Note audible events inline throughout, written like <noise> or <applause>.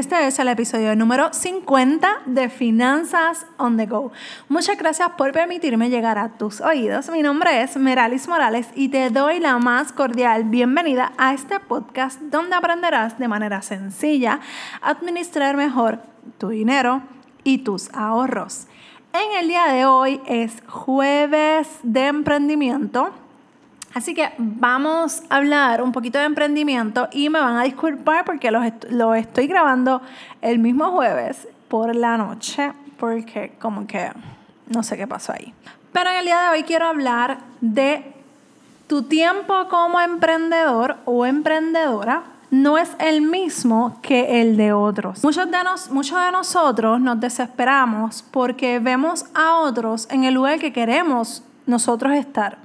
Este es el episodio número 50 de Finanzas on the Go. Muchas gracias por permitirme llegar a tus oídos. Mi nombre es Meralis Morales y te doy la más cordial bienvenida a este podcast donde aprenderás de manera sencilla administrar mejor tu dinero y tus ahorros. En el día de hoy es jueves de emprendimiento Así que vamos a hablar un poquito de emprendimiento y me van a disculpar porque lo, estoy grabando el mismo jueves por la noche porque como que no sé qué pasó ahí. Pero en el día de hoy quiero hablar de tu tiempo como emprendedor o emprendedora no es el mismo que el de otros. Muchos de, nos, muchos de nosotros nos desesperamos porque vemos a otros en el lugar que queremos nosotros estar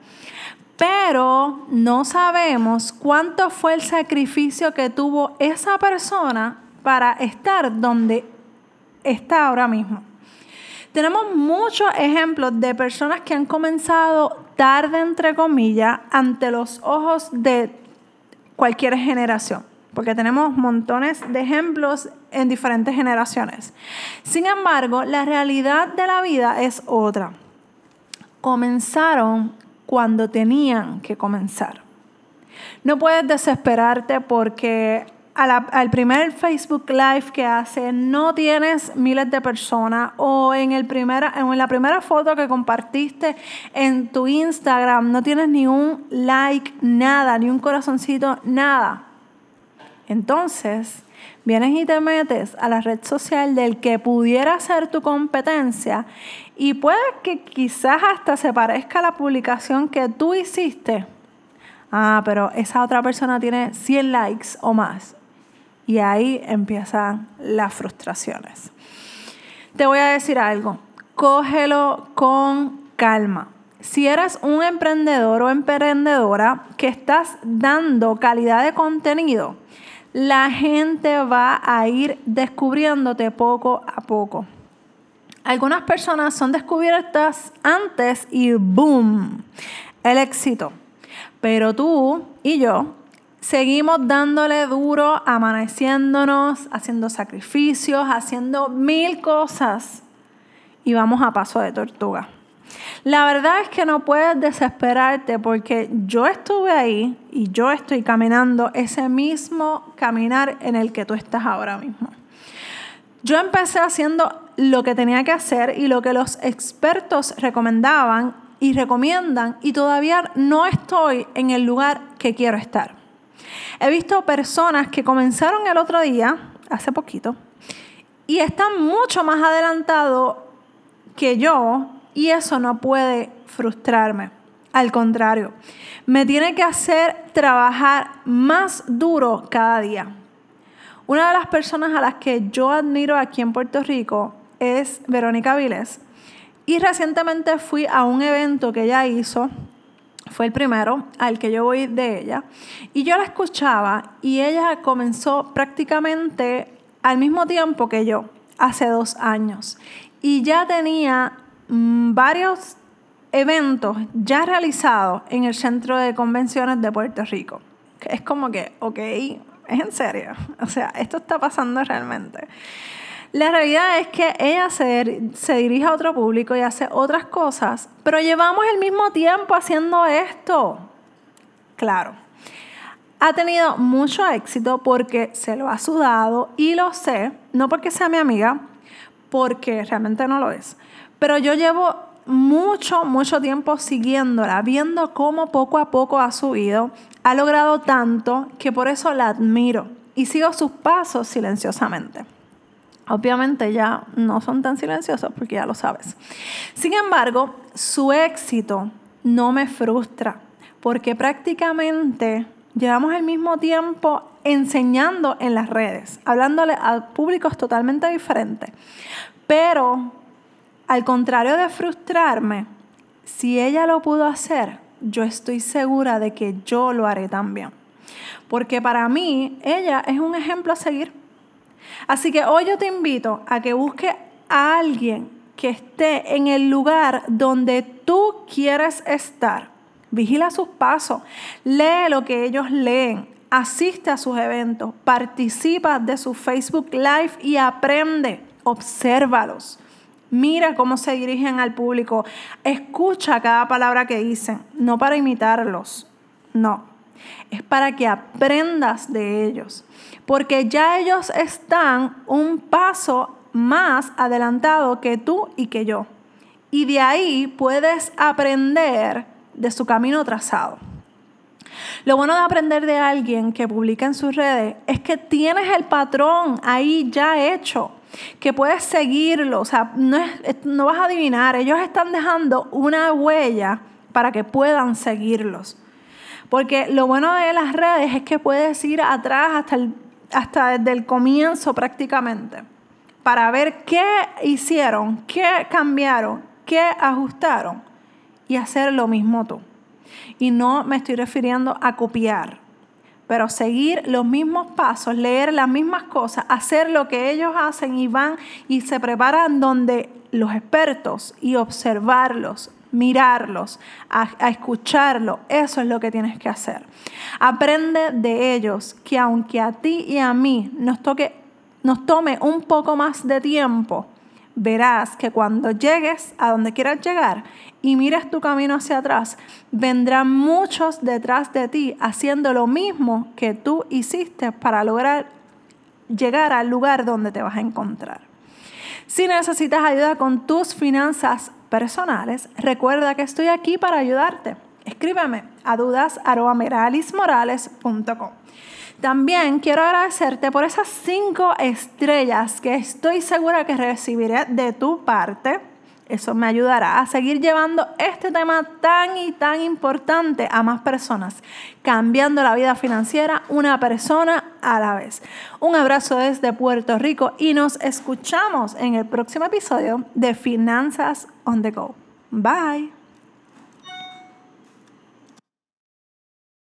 pero no sabemos cuánto fue el sacrificio que tuvo esa persona para estar donde está ahora mismo. Tenemos muchos ejemplos de personas que han comenzado tarde, entre comillas, ante los ojos de cualquier generación, porque tenemos montones de ejemplos en diferentes generaciones. Sin embargo, la realidad de la vida es otra. Comenzaron cuando tenían que comenzar. No puedes desesperarte porque al primer Facebook Live que hace no tienes miles de personas o en, el primera, en la primera foto que compartiste en tu Instagram no tienes ni un like, nada, ni un corazoncito, nada. Entonces, vienes y te metes a la red social del que pudiera ser tu competencia y puede que quizás hasta se parezca a la publicación que tú hiciste. Ah, pero esa otra persona tiene 100 likes o más. Y ahí empiezan las frustraciones. Te voy a decir algo, cógelo con calma. Si eres un emprendedor o emprendedora que estás dando calidad de contenido, la gente va a ir descubriéndote poco a poco. Algunas personas son descubiertas antes y boom, el éxito. Pero tú y yo seguimos dándole duro, amaneciéndonos, haciendo sacrificios, haciendo mil cosas y vamos a paso de tortuga. La verdad es que no puedes desesperarte porque yo estuve ahí y yo estoy caminando ese mismo caminar en el que tú estás ahora mismo. Yo empecé haciendo lo que tenía que hacer y lo que los expertos recomendaban y recomiendan y todavía no estoy en el lugar que quiero estar. He visto personas que comenzaron el otro día, hace poquito, y están mucho más adelantados que yo y eso no puede frustrarme. Al contrario, me tiene que hacer trabajar más duro cada día. Una de las personas a las que yo admiro aquí en Puerto Rico es Verónica Viles. Y recientemente fui a un evento que ella hizo, fue el primero al que yo voy de ella, y yo la escuchaba y ella comenzó prácticamente al mismo tiempo que yo, hace dos años. Y ya tenía varios eventos ya realizados en el Centro de Convenciones de Puerto Rico. Es como que, ok, es en serio. <laughs> O sea, esto está pasando realmente. La realidad es que ella se, se, dirige a otro público y hace otras cosas, pero llevamos el mismo tiempo haciendo esto. Claro. Ha tenido mucho éxito porque se lo ha sudado y lo sé, no porque sea mi amiga, porque realmente no lo es, pero yo llevo mucho, mucho tiempo siguiéndola, viendo cómo poco a poco ha subido, ha logrado tanto que por eso la admiro y sigo sus pasos silenciosamente. Obviamente ya no son tan silenciosos porque ya lo sabes. Sin embargo, su éxito no me frustra porque prácticamente llevamos el mismo tiempo enseñando en las redes, hablándole a públicos totalmente diferentes. Pero al contrario de frustrarme, si ella lo pudo hacer, yo estoy segura de que yo lo haré también. Porque para mí, ella es un ejemplo a seguir. Así que hoy yo te invito a que busques a alguien que esté en el lugar donde tú quieres estar. Vigila sus pasos, lee lo que ellos leen, asiste a sus eventos, participa de su Facebook Live y aprende, obsérvalos. Mira cómo se dirigen al público, escucha cada palabra que dicen, no para imitarlos, no, es para que aprendas de ellos, porque ya ellos están un paso más adelantado que tú y que yo. Y de ahí puedes aprender de su camino trazado. Lo bueno de aprender de alguien que publica en sus redes es que tienes el patrón ahí ya hecho, que puedes seguirlo, o sea, no, no vas a adivinar, ellos están dejando una huella para que puedan seguirlos. Porque lo bueno de las redes es que puedes ir atrás hasta, hasta desde el comienzo prácticamente para ver qué hicieron, qué cambiaron, qué ajustaron y hacer lo mismo tú. Y no me estoy refiriendo a copiar, pero seguir los mismos pasos, leer las mismas cosas, hacer lo que ellos hacen y van y se preparan donde los expertos y observarlos, mirarlos, a, a escucharlo. Eso es lo que tienes que hacer. Aprende de ellos que aunque a ti y a mí nos toque nos tome un poco más de tiempo, verás que cuando llegues a donde quieras llegar y mires tu camino hacia atrás, vendrán muchos detrás de ti haciendo lo mismo que tú hiciste para lograr llegar al lugar donde te vas a encontrar. Si necesitas ayuda con tus finanzas personales, recuerda que estoy aquí para ayudarte. Escríbeme a dudas.meralismorales.com. También quiero agradecerte por esas cinco estrellas que estoy segura que recibiré de tu parte. Eso me ayudará a seguir llevando este tema tan y tan importante a más personas, cambiando la vida financiera una persona a la vez. Un abrazo desde Puerto Rico y nos escuchamos en el próximo episodio de Finanzas on the Go. Bye.